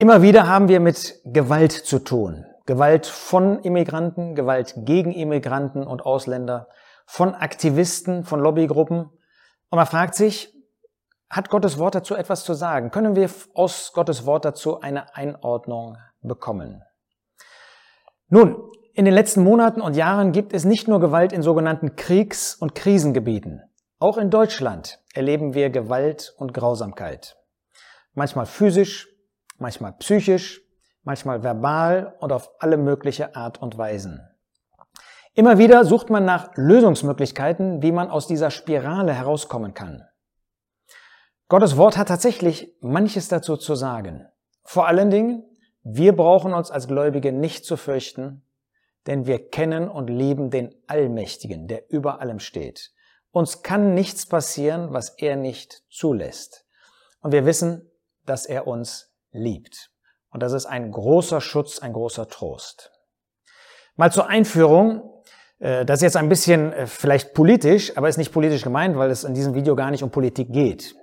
Immer wieder haben wir mit Gewalt zu tun. Gewalt von Immigranten, Gewalt gegen Immigranten und Ausländer, von Aktivisten, von Lobbygruppen. Und man fragt sich, hat Gottes Wort dazu etwas zu sagen? Können wir aus Gottes Wort dazu eine Einordnung bekommen? Nun, in den letzten Monaten und Jahren gibt es nicht nur Gewalt in sogenannten Kriegs- und Krisengebieten. Auch in Deutschland erleben wir Gewalt und Grausamkeit. Manchmal physisch, manchmal psychisch, manchmal verbal und auf alle mögliche Art und Weisen. Immer wieder sucht man nach Lösungsmöglichkeiten, wie man aus dieser Spirale herauskommen kann. Gottes Wort hat tatsächlich manches dazu zu sagen. Vor allen Dingen, wir brauchen uns als Gläubige nicht zu fürchten, denn wir kennen und lieben den Allmächtigen, der über allem steht. Uns kann nichts passieren, was er nicht zulässt. Und wir wissen, dass er uns liebt. Und das ist ein großer Schutz, ein großer Trost. Mal zur Einführung. Äh, das ist jetzt ein bisschen äh, vielleicht politisch, aber ist nicht politisch gemeint, weil es in diesem Video gar nicht um Politik geht.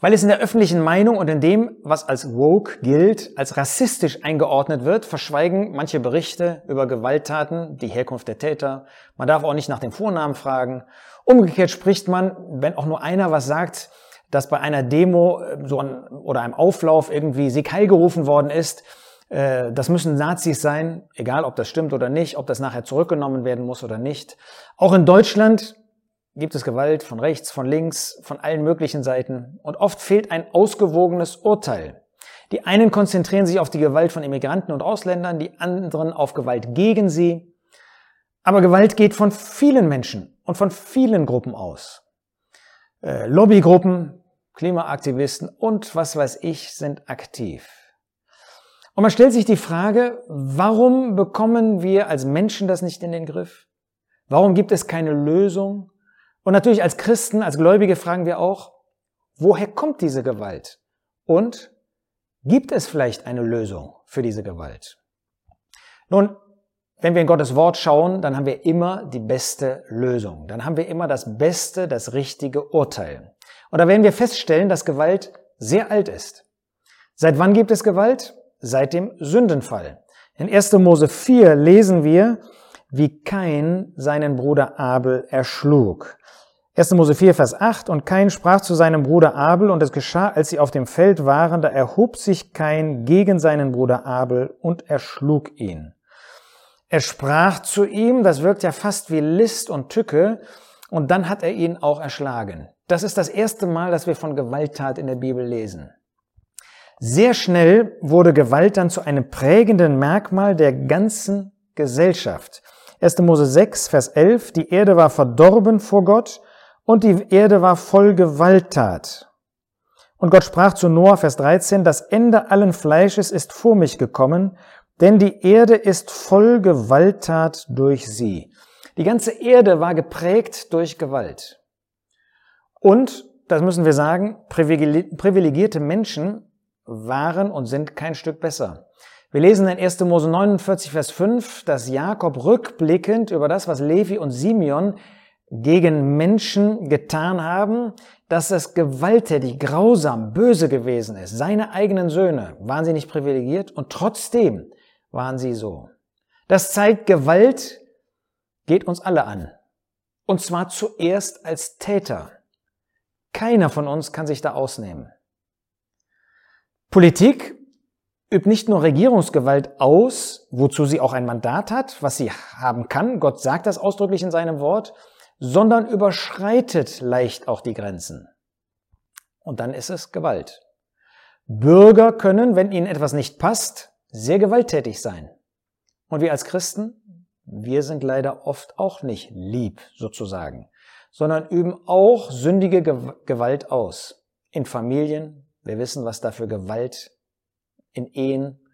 Weil es in der öffentlichen Meinung und in dem, was als woke gilt, als rassistisch eingeordnet wird, verschweigen manche Berichte über Gewalttaten, die Herkunft der Täter. Man darf auch nicht nach dem Vornamen fragen. Umgekehrt spricht man, wenn auch nur einer was sagt, dass bei einer Demo äh, so ein, oder einem Auflauf irgendwie Sieg Heil gerufen worden ist. Äh, das müssen Nazis sein, egal ob das stimmt oder nicht, ob das nachher zurückgenommen werden muss oder nicht. Auch in Deutschland gibt es Gewalt von rechts, von links, von allen möglichen Seiten. Und oft fehlt ein ausgewogenes Urteil. Die einen konzentrieren sich auf die Gewalt von Immigranten und Ausländern, die anderen auf Gewalt gegen sie. Aber Gewalt geht von vielen Menschen und von vielen Gruppen aus. Äh, Lobbygruppen, Klimaaktivisten und was weiß ich sind aktiv. Und man stellt sich die Frage, warum bekommen wir als Menschen das nicht in den Griff? Warum gibt es keine Lösung? Und natürlich als Christen, als Gläubige fragen wir auch, woher kommt diese Gewalt? Und gibt es vielleicht eine Lösung für diese Gewalt? Nun, wenn wir in Gottes Wort schauen, dann haben wir immer die beste Lösung. Dann haben wir immer das beste, das richtige Urteil. Da werden wir feststellen, dass Gewalt sehr alt ist. Seit wann gibt es Gewalt? Seit dem Sündenfall. In 1. Mose 4 lesen wir, wie Kain seinen Bruder Abel erschlug. 1. Mose 4, Vers 8, und Kain sprach zu seinem Bruder Abel, und es geschah, als sie auf dem Feld waren, da erhob sich Kain gegen seinen Bruder Abel und erschlug ihn. Er sprach zu ihm, das wirkt ja fast wie List und Tücke, und dann hat er ihn auch erschlagen. Das ist das erste Mal, dass wir von Gewalttat in der Bibel lesen. Sehr schnell wurde Gewalt dann zu einem prägenden Merkmal der ganzen Gesellschaft. 1. Mose 6, Vers 11, die Erde war verdorben vor Gott und die Erde war voll Gewalttat. Und Gott sprach zu Noah, Vers 13, das Ende allen Fleisches ist vor mich gekommen denn die Erde ist voll Gewalttat durch sie. Die ganze Erde war geprägt durch Gewalt. Und, das müssen wir sagen, privilegierte Menschen waren und sind kein Stück besser. Wir lesen in 1. Mose 49, Vers 5, dass Jakob rückblickend über das, was Levi und Simeon gegen Menschen getan haben, dass es gewalttätig, grausam, böse gewesen ist. Seine eigenen Söhne waren sie nicht privilegiert und trotzdem waren sie so. Das zeigt, Gewalt geht uns alle an. Und zwar zuerst als Täter. Keiner von uns kann sich da ausnehmen. Politik übt nicht nur Regierungsgewalt aus, wozu sie auch ein Mandat hat, was sie haben kann, Gott sagt das ausdrücklich in seinem Wort, sondern überschreitet leicht auch die Grenzen. Und dann ist es Gewalt. Bürger können, wenn ihnen etwas nicht passt, sehr gewalttätig sein. Und wir als Christen, wir sind leider oft auch nicht lieb sozusagen, sondern üben auch sündige Gewalt aus. In Familien, wir wissen, was da für Gewalt in Ehen,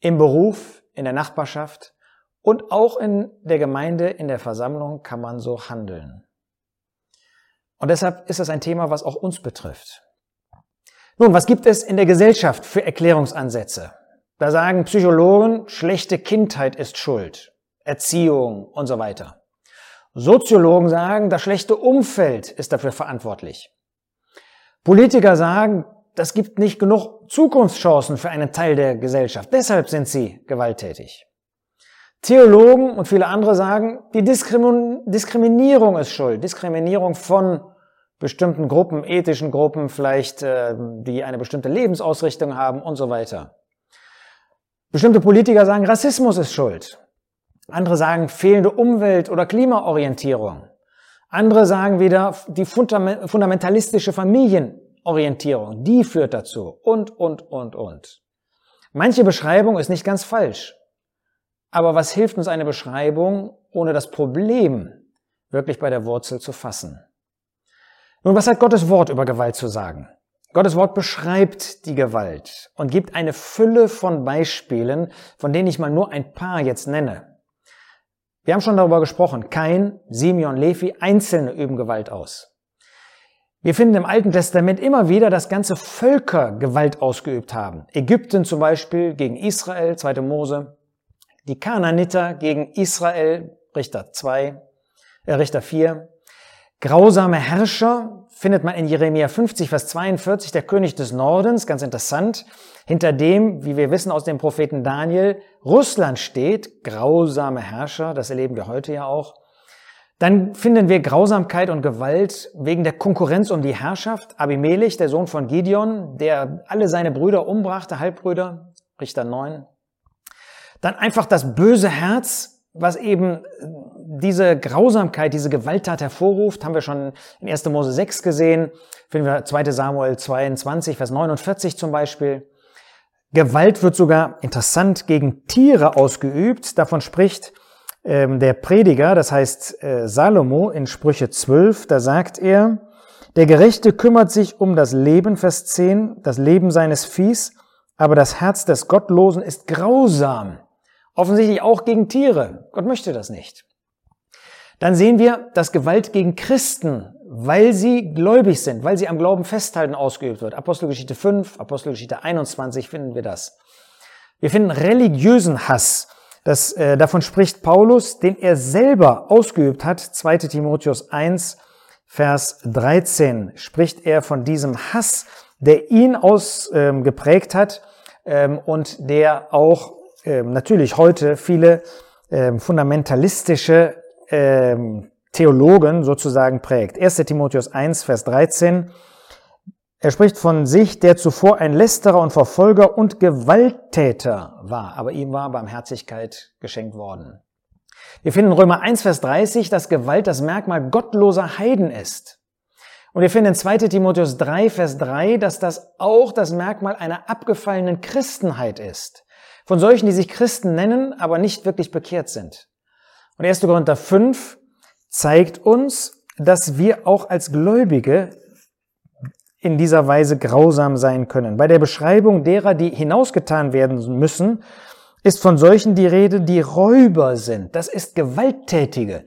im Beruf, in der Nachbarschaft und auch in der Gemeinde, in der Versammlung kann man so handeln. Und deshalb ist das ein Thema, was auch uns betrifft. Nun, was gibt es in der Gesellschaft für Erklärungsansätze? Da sagen Psychologen, schlechte Kindheit ist schuld, Erziehung und so weiter. Soziologen sagen, das schlechte Umfeld ist dafür verantwortlich. Politiker sagen, das gibt nicht genug Zukunftschancen für einen Teil der Gesellschaft. Deshalb sind sie gewalttätig. Theologen und viele andere sagen, die Diskriminierung ist schuld. Diskriminierung von bestimmten Gruppen, ethischen Gruppen vielleicht, äh, die eine bestimmte Lebensausrichtung haben und so weiter. Bestimmte Politiker sagen, Rassismus ist schuld. Andere sagen fehlende Umwelt- oder Klimaorientierung. Andere sagen wieder die fundamentalistische Familienorientierung, die führt dazu und, und, und, und. Manche Beschreibung ist nicht ganz falsch. Aber was hilft uns eine Beschreibung, ohne das Problem wirklich bei der Wurzel zu fassen? Nun, was hat Gottes Wort über Gewalt zu sagen? Gottes Wort beschreibt die Gewalt und gibt eine Fülle von Beispielen, von denen ich mal nur ein paar jetzt nenne. Wir haben schon darüber gesprochen. Kain, Simeon, Levi, Einzelne üben Gewalt aus. Wir finden im Alten Testament immer wieder, dass ganze Völker Gewalt ausgeübt haben. Ägypten zum Beispiel gegen Israel, 2. Mose. Die Kanaaniter gegen Israel, Richter 2, äh, Richter 4. Grausame Herrscher findet man in Jeremia 50, Vers 42, der König des Nordens, ganz interessant, hinter dem, wie wir wissen aus dem Propheten Daniel, Russland steht, grausame Herrscher, das erleben wir heute ja auch. Dann finden wir Grausamkeit und Gewalt wegen der Konkurrenz um die Herrschaft. Abimelech, der Sohn von Gideon, der alle seine Brüder umbrachte, Halbbrüder, Richter 9. Dann einfach das böse Herz, was eben äh, diese Grausamkeit, diese Gewalttat hervorruft, haben wir schon in 1. Mose 6 gesehen, finden wir 2. Samuel 22, Vers 49 zum Beispiel. Gewalt wird sogar interessant gegen Tiere ausgeübt. Davon spricht ähm, der Prediger, das heißt äh, Salomo in Sprüche 12. Da sagt er, der Gerechte kümmert sich um das Leben, Vers 10, das Leben seines Viehs, aber das Herz des Gottlosen ist grausam. Offensichtlich auch gegen Tiere. Gott möchte das nicht. Dann sehen wir, dass Gewalt gegen Christen, weil sie gläubig sind, weil sie am Glauben festhalten, ausgeübt wird. Apostelgeschichte 5, Apostelgeschichte 21 finden wir das. Wir finden religiösen Hass. Das, äh, davon spricht Paulus, den er selber ausgeübt hat. 2 Timotheus 1, Vers 13 spricht er von diesem Hass, der ihn ausgeprägt ähm, hat ähm, und der auch ähm, natürlich heute viele ähm, fundamentalistische ähm, Theologen sozusagen prägt. 1 Timotheus 1, Vers 13. Er spricht von sich, der zuvor ein Lästerer und Verfolger und Gewalttäter war, aber ihm war Barmherzigkeit geschenkt worden. Wir finden in Römer 1, Vers 30, dass Gewalt das Merkmal gottloser Heiden ist. Und wir finden in 2 Timotheus 3, Vers 3, dass das auch das Merkmal einer abgefallenen Christenheit ist. Von solchen, die sich Christen nennen, aber nicht wirklich bekehrt sind. Und 1. Korinther 5 zeigt uns, dass wir auch als Gläubige in dieser Weise grausam sein können. Bei der Beschreibung derer, die hinausgetan werden müssen, ist von solchen die Rede, die Räuber sind. Das ist Gewalttätige.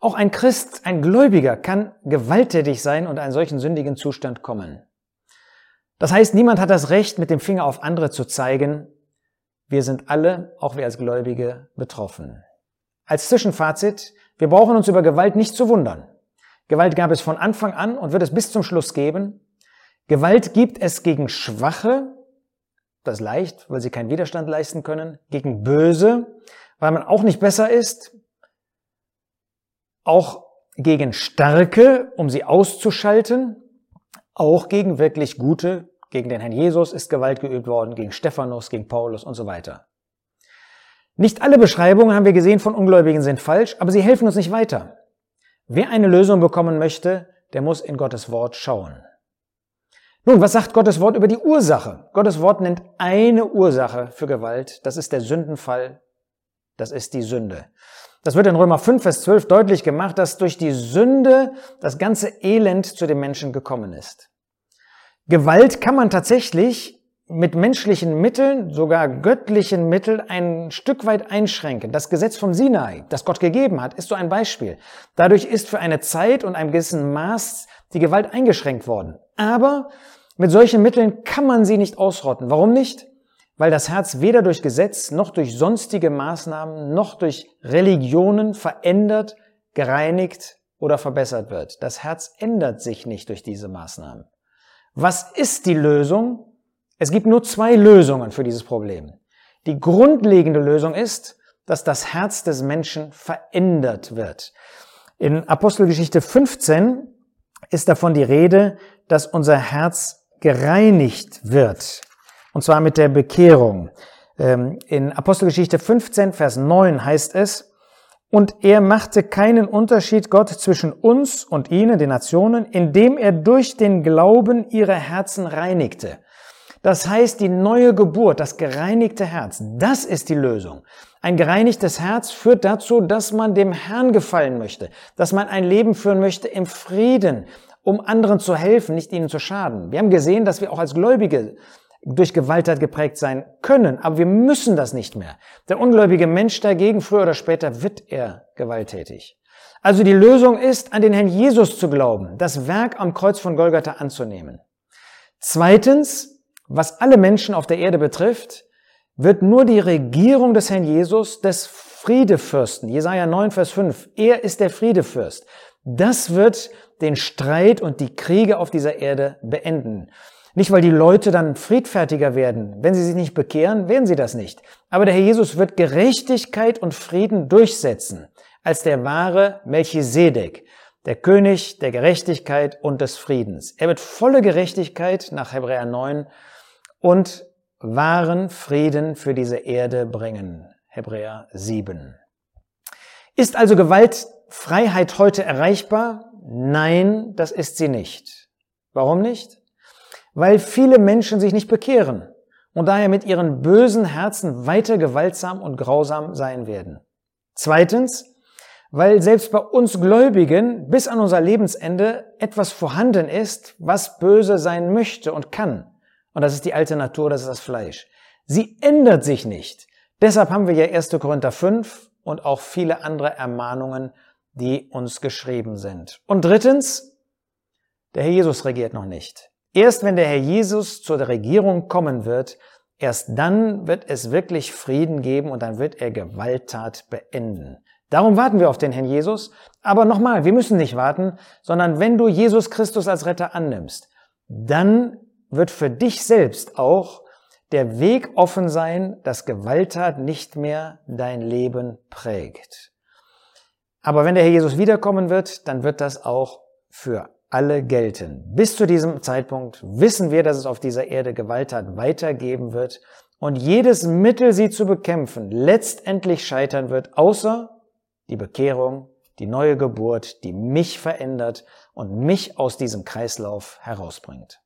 Auch ein Christ, ein Gläubiger kann gewalttätig sein und einen solchen sündigen Zustand kommen. Das heißt, niemand hat das Recht, mit dem Finger auf andere zu zeigen, wir sind alle, auch wir als Gläubige, betroffen. Als Zwischenfazit, wir brauchen uns über Gewalt nicht zu wundern. Gewalt gab es von Anfang an und wird es bis zum Schluss geben. Gewalt gibt es gegen Schwache, das leicht, weil sie keinen Widerstand leisten können, gegen Böse, weil man auch nicht besser ist, auch gegen Starke, um sie auszuschalten, auch gegen wirklich Gute, gegen den Herrn Jesus ist Gewalt geübt worden, gegen Stephanus, gegen Paulus und so weiter. Nicht alle Beschreibungen, haben wir gesehen, von Ungläubigen sind falsch, aber sie helfen uns nicht weiter. Wer eine Lösung bekommen möchte, der muss in Gottes Wort schauen. Nun, was sagt Gottes Wort über die Ursache? Gottes Wort nennt eine Ursache für Gewalt. Das ist der Sündenfall. Das ist die Sünde. Das wird in Römer 5, Vers 12 deutlich gemacht, dass durch die Sünde das ganze Elend zu den Menschen gekommen ist. Gewalt kann man tatsächlich mit menschlichen Mitteln, sogar göttlichen Mitteln, ein Stück weit einschränken. Das Gesetz vom Sinai, das Gott gegeben hat, ist so ein Beispiel. Dadurch ist für eine Zeit und einem gewissen Maß die Gewalt eingeschränkt worden. Aber mit solchen Mitteln kann man sie nicht ausrotten. Warum nicht? Weil das Herz weder durch Gesetz noch durch sonstige Maßnahmen noch durch Religionen verändert, gereinigt oder verbessert wird. Das Herz ändert sich nicht durch diese Maßnahmen. Was ist die Lösung? Es gibt nur zwei Lösungen für dieses Problem. Die grundlegende Lösung ist, dass das Herz des Menschen verändert wird. In Apostelgeschichte 15 ist davon die Rede, dass unser Herz gereinigt wird. Und zwar mit der Bekehrung. Ähm, in Apostelgeschichte 15, Vers 9 heißt es, und er machte keinen Unterschied Gott zwischen uns und ihnen, den Nationen, indem er durch den Glauben ihre Herzen reinigte. Das heißt, die neue Geburt, das gereinigte Herz, das ist die Lösung. Ein gereinigtes Herz führt dazu, dass man dem Herrn gefallen möchte, dass man ein Leben führen möchte im Frieden, um anderen zu helfen, nicht ihnen zu schaden. Wir haben gesehen, dass wir auch als Gläubige durch Gewalttat geprägt sein können, aber wir müssen das nicht mehr. Der ungläubige Mensch dagegen, früher oder später, wird er gewalttätig. Also die Lösung ist, an den Herrn Jesus zu glauben, das Werk am Kreuz von Golgatha anzunehmen. Zweitens, was alle Menschen auf der Erde betrifft, wird nur die Regierung des Herrn Jesus, des Friedefürsten, Jesaja 9, Vers 5, er ist der Friedefürst. Das wird den Streit und die Kriege auf dieser Erde beenden. Nicht, weil die Leute dann friedfertiger werden. Wenn sie sich nicht bekehren, werden sie das nicht. Aber der Herr Jesus wird Gerechtigkeit und Frieden durchsetzen als der wahre Melchisedek, der König der Gerechtigkeit und des Friedens. Er wird volle Gerechtigkeit nach Hebräer 9 und wahren Frieden für diese Erde bringen. Hebräer 7. Ist also Gewaltfreiheit heute erreichbar? Nein, das ist sie nicht. Warum nicht? Weil viele Menschen sich nicht bekehren und daher mit ihren bösen Herzen weiter gewaltsam und grausam sein werden. Zweitens, weil selbst bei uns Gläubigen bis an unser Lebensende etwas vorhanden ist, was böse sein möchte und kann. Und das ist die alte Natur, das ist das Fleisch. Sie ändert sich nicht. Deshalb haben wir ja 1. Korinther 5 und auch viele andere Ermahnungen, die uns geschrieben sind. Und drittens, der Herr Jesus regiert noch nicht. Erst wenn der Herr Jesus zur Regierung kommen wird, erst dann wird es wirklich Frieden geben und dann wird er Gewalttat beenden. Darum warten wir auf den Herrn Jesus. Aber nochmal, wir müssen nicht warten, sondern wenn du Jesus Christus als Retter annimmst, dann wird für dich selbst auch der Weg offen sein, dass Gewalttat nicht mehr dein Leben prägt. Aber wenn der Herr Jesus wiederkommen wird, dann wird das auch für alle gelten. Bis zu diesem Zeitpunkt wissen wir, dass es auf dieser Erde Gewalttat weitergeben wird und jedes Mittel, sie zu bekämpfen, letztendlich scheitern wird, außer die Bekehrung, die neue Geburt, die mich verändert und mich aus diesem Kreislauf herausbringt.